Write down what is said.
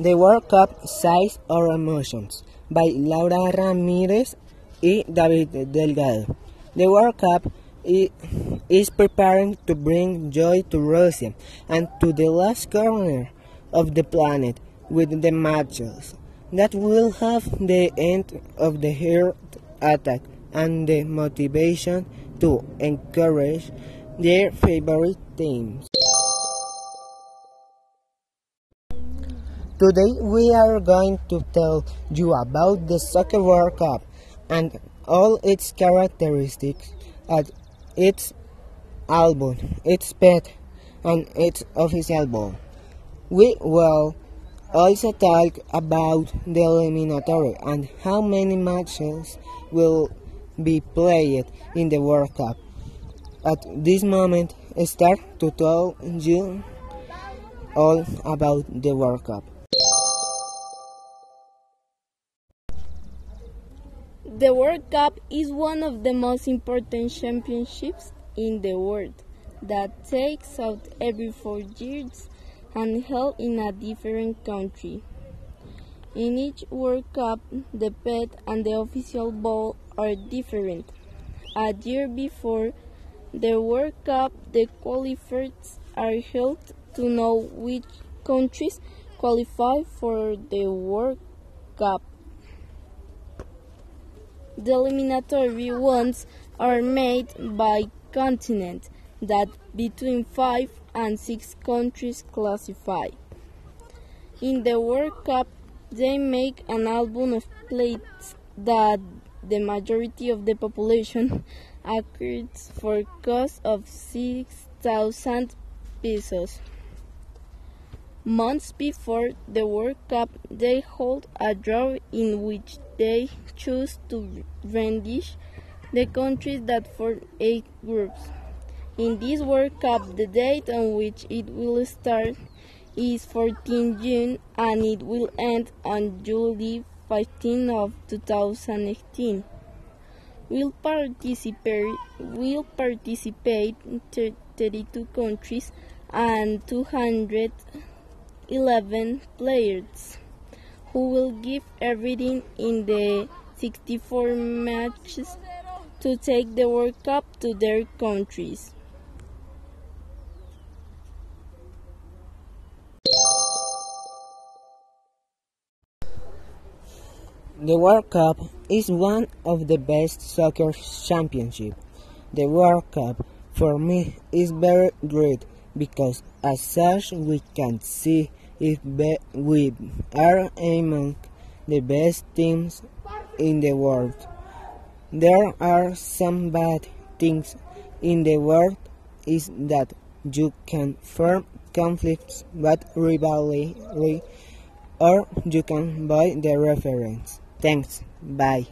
The World Cup Size or Emotions by Laura Ramírez y David Delgado. The World Cup is preparing to bring joy to Russia and to the last corner of the planet with the matches that will have the end of the heart attack and the motivation to encourage their favorite teams. Today we are going to tell you about the Soccer World Cup and all its characteristics at its album, its pet, and its official ball. We will also talk about the eliminatory and how many matches will be played in the World Cup. At this moment, I start to tell you all about the World Cup. The World Cup is one of the most important championships in the world that takes out every four years and held in a different country. In each World Cup, the pet and the official ball are different. A year before the World Cup, the qualifiers are held to know which countries qualify for the World Cup. The eliminatory ones are made by continent that between 5 and 6 countries classify. In the World Cup, they make an album of plates that the majority of the population acquires for cost of 6,000 pesos. Months before the World Cup, they hold a draw in which they choose to brandish the countries that form eight groups. In this World Cup, the date on which it will start is 14 June and it will end on July 15 of 2018. Will participate will participate 32 countries and 211 players who will give everything in the 64 matches to take the World Cup to their countries. The World Cup is one of the best soccer championships. The World Cup for me is very great because as such we can see if we are among the best teams in the world. There are some bad things in the world is that you can form conflicts but rivalry or you can buy the reference. Thanks. Bye.